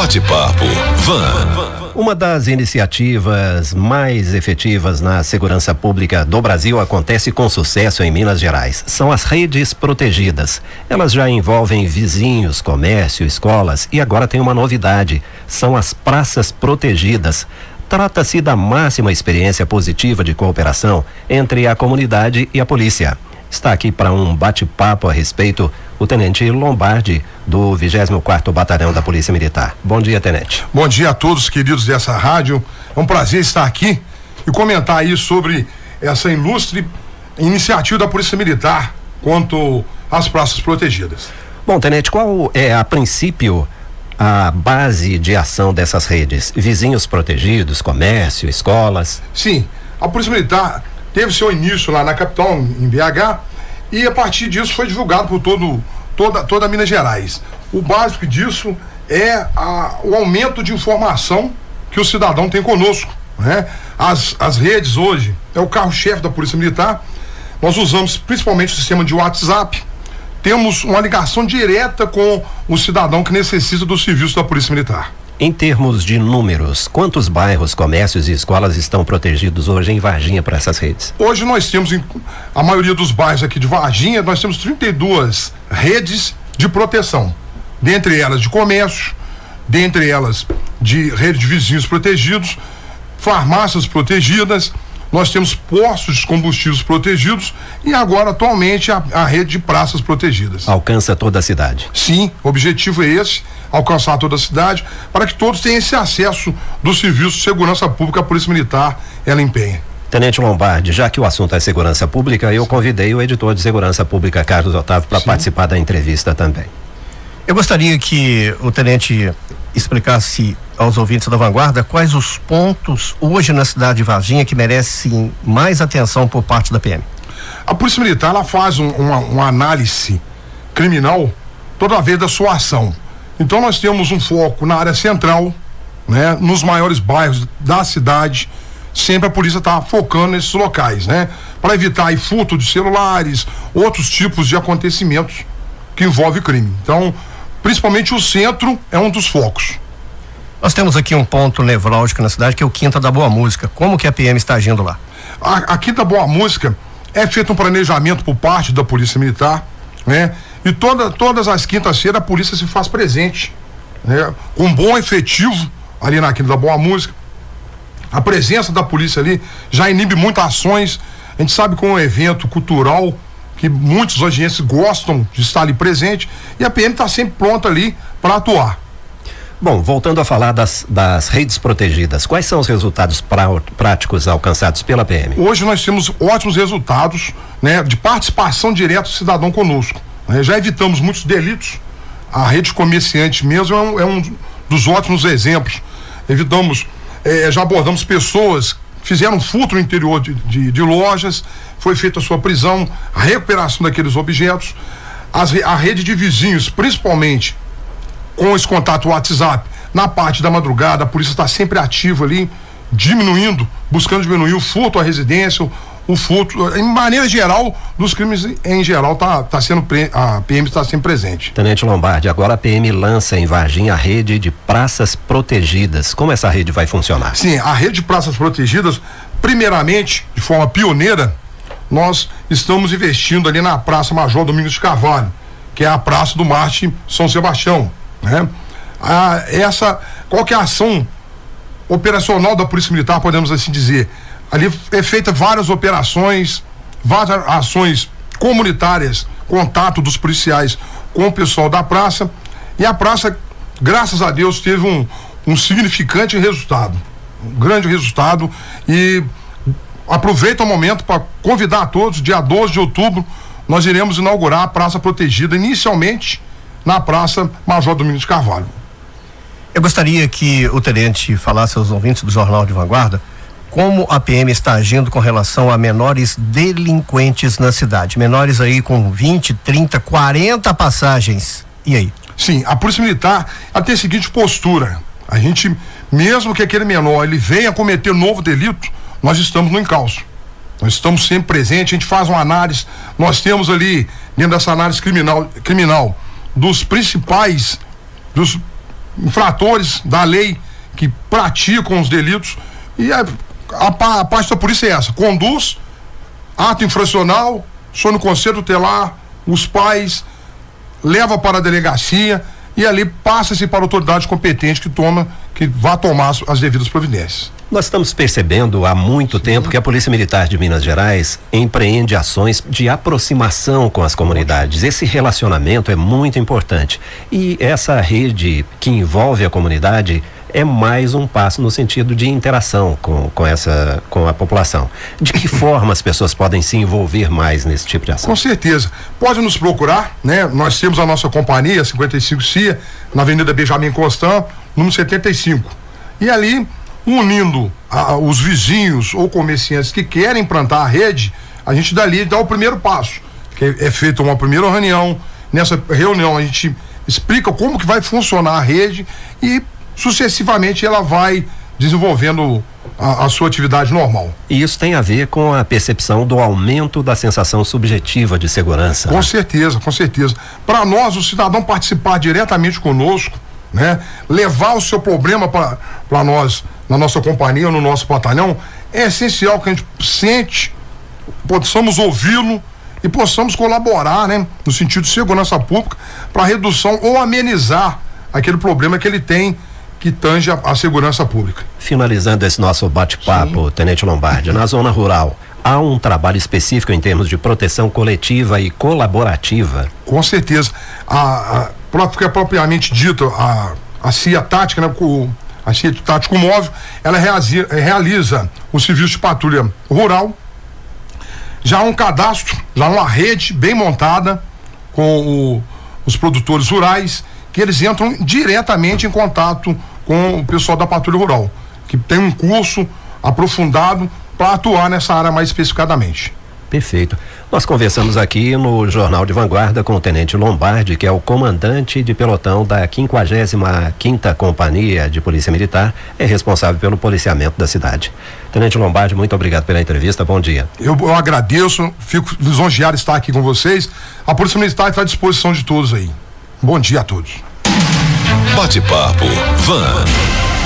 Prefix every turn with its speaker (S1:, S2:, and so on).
S1: Bate-papo Van.
S2: Uma das iniciativas mais efetivas na segurança pública do Brasil acontece com sucesso em Minas Gerais. São as redes protegidas. Elas já envolvem vizinhos, comércio, escolas e agora tem uma novidade: são as praças protegidas. Trata-se da máxima experiência positiva de cooperação entre a comunidade e a polícia. Está aqui para um bate-papo a respeito o tenente Lombardi, do 24 Batalhão da Polícia Militar. Bom dia, tenente.
S3: Bom dia a todos, queridos dessa rádio. É um prazer estar aqui e comentar aí sobre essa ilustre iniciativa da Polícia Militar quanto às praças protegidas.
S2: Bom, tenente, qual é a princípio a base de ação dessas redes? Vizinhos protegidos, comércio, escolas?
S3: Sim, a Polícia Militar teve seu início lá na capital, em BH, e a partir disso foi divulgado por todo, toda, toda Minas Gerais. O básico disso é a, o aumento de informação que o cidadão tem conosco. Né? As, as redes hoje é o carro-chefe da Polícia Militar. Nós usamos principalmente o sistema de WhatsApp. Temos uma ligação direta com o cidadão que necessita do serviço da Polícia Militar.
S2: Em termos de números, quantos bairros, comércios e escolas estão protegidos hoje em Varginha para essas redes?
S3: Hoje nós temos, em, a maioria dos bairros aqui de Varginha, nós temos 32 redes de proteção. Dentre elas de comércio, dentre elas de rede de vizinhos protegidos, farmácias protegidas, nós temos postos de combustíveis protegidos e agora atualmente a, a, rede de praças protegidas.
S2: Alcança toda a cidade.
S3: Sim, o objetivo é esse, alcançar toda a cidade, para que todos tenham esse acesso do serviço de segurança pública, a Polícia Militar, ela empenha.
S2: Tenente Lombardi, já que o assunto é segurança pública, eu convidei o editor de segurança pública, Carlos Otávio, para participar da entrevista também.
S4: Eu gostaria que o tenente explicasse aos ouvintes da vanguarda quais os pontos hoje na cidade de Varginha que merecem mais atenção por parte da PM.
S3: A Polícia Militar ela faz um, uma, uma análise criminal toda vez da sua ação. Então nós temos um foco na área central, né, nos maiores bairros da cidade. Sempre a polícia está focando nesses locais, né? Para evitar aí, furto de celulares, outros tipos de acontecimentos que envolvem crime. Então, principalmente o centro é um dos focos.
S4: Nós temos aqui um ponto nevrálgico na cidade que é o Quinta da Boa Música. Como que a PM está agindo lá?
S3: A, a Quinta Boa Música é feito um planejamento por parte da Polícia Militar, né? E toda, todas as quintas-feiras a polícia se faz presente, né? Com um bom efetivo ali na Quinta da Boa Música. A presença da polícia ali já inibe muitas ações. A gente sabe que é um evento cultural que muitos agentes gostam de estar ali presente e a PM está sempre pronta ali para atuar.
S2: Bom, voltando a falar das, das redes protegidas, quais são os resultados pra, práticos alcançados pela PM?
S3: Hoje nós temos ótimos resultados né, de participação direta do cidadão conosco. Né? Já evitamos muitos delitos. A rede comerciante mesmo é um, é um dos ótimos exemplos. Evitamos, eh, já abordamos pessoas fizeram furto no interior de, de, de, lojas, foi feita a sua prisão, a recuperação daqueles objetos, as, a rede de vizinhos, principalmente com esse contato WhatsApp, na parte da madrugada, a polícia está sempre ativa ali, diminuindo, buscando diminuir o furto à residência, o furto, em maneira geral, dos crimes em geral, tá, tá sendo a PM está sempre presente.
S2: Tenente Lombardi, agora a PM lança em Varginha a rede de praças protegidas. Como essa rede vai funcionar?
S3: Sim, a rede de praças protegidas, primeiramente, de forma pioneira, nós estamos investindo ali na Praça Major Domingos de Carvalho, que é a Praça do Marte São Sebastião, né? Ah, essa, qual que é a ação operacional da Polícia Militar, podemos assim dizer? Ali é feita várias operações, várias ações comunitárias, contato dos policiais com o pessoal da praça. E a praça, graças a Deus, teve um, um significante resultado. Um grande resultado. E aproveito o momento para convidar a todos, dia 12 de outubro, nós iremos inaugurar a Praça Protegida, inicialmente na Praça Major Domingos de Carvalho.
S4: Eu gostaria que o tenente falasse aos ouvintes do Jornal de Vanguarda como a PM está agindo com relação a menores delinquentes na cidade. Menores aí com 20, 30, 40 passagens. E aí?
S3: Sim, a Polícia Militar ela tem a seguinte postura. A gente, mesmo que aquele menor ele venha cometer novo delito, nós estamos no encalço. Nós estamos sempre presentes, a gente faz uma análise, nós temos ali, dentro dessa análise criminal, criminal dos principais, dos infratores da lei que praticam os delitos. E a, a, a parte da polícia é essa: conduz, ato infracional, sono conselho telar, os pais, leva para a delegacia e ali passa-se para a autoridade competente que toma, que vá tomar as, as devidas providências.
S2: Nós estamos percebendo há muito tempo que a Polícia Militar de Minas Gerais empreende ações de aproximação com as comunidades. Esse relacionamento é muito importante. E essa rede que envolve a comunidade é mais um passo no sentido de interação com, com essa com a população. De que forma as pessoas podem se envolver mais nesse tipo de ação?
S3: Com certeza. Pode nos procurar, né? Nós temos a nossa companhia 55 CIA na Avenida Benjamin Constant, número 75. E ali unindo a, os vizinhos ou comerciantes que querem implantar a rede, a gente dali dá o primeiro passo, que é, é feita uma primeira reunião. Nessa reunião a gente explica como que vai funcionar a rede e sucessivamente ela vai desenvolvendo a, a, sua atividade normal.
S2: E isso tem a ver com a percepção do aumento da sensação subjetiva de segurança.
S3: Com né? certeza, com certeza. Para nós, o cidadão participar diretamente conosco, né? Levar o seu problema para nós na nossa companhia, no nosso batalhão, é essencial que a gente sente, possamos ouvi-lo e possamos colaborar, né, no sentido de segurança pública, para redução ou amenizar aquele problema que ele tem que tange a, a segurança pública.
S2: Finalizando esse nosso bate-papo, Tenente Lombardi, na zona rural, há um trabalho específico em termos de proteção coletiva e colaborativa?
S3: Com certeza. A, a, porque é propriamente dito, a, a CIA tática, né, o, a CIE Tático Móvel, ela realiza, realiza o serviço de patrulha rural, já há um cadastro, já uma rede bem montada com o, os produtores rurais, que eles entram diretamente em contato com o pessoal da patrulha rural, que tem um curso aprofundado para atuar nessa área mais especificadamente.
S2: Perfeito. Nós conversamos aqui no Jornal de Vanguarda com o Tenente Lombardi, que é o comandante de pelotão da 55 quinta Companhia de Polícia Militar, é responsável pelo policiamento da cidade. Tenente Lombardi, muito obrigado pela entrevista. Bom dia.
S3: Eu, eu agradeço, fico lisonjeado de estar aqui com vocês. A Polícia Militar está à disposição de todos aí. Bom dia a todos.
S1: Bate-papo Van.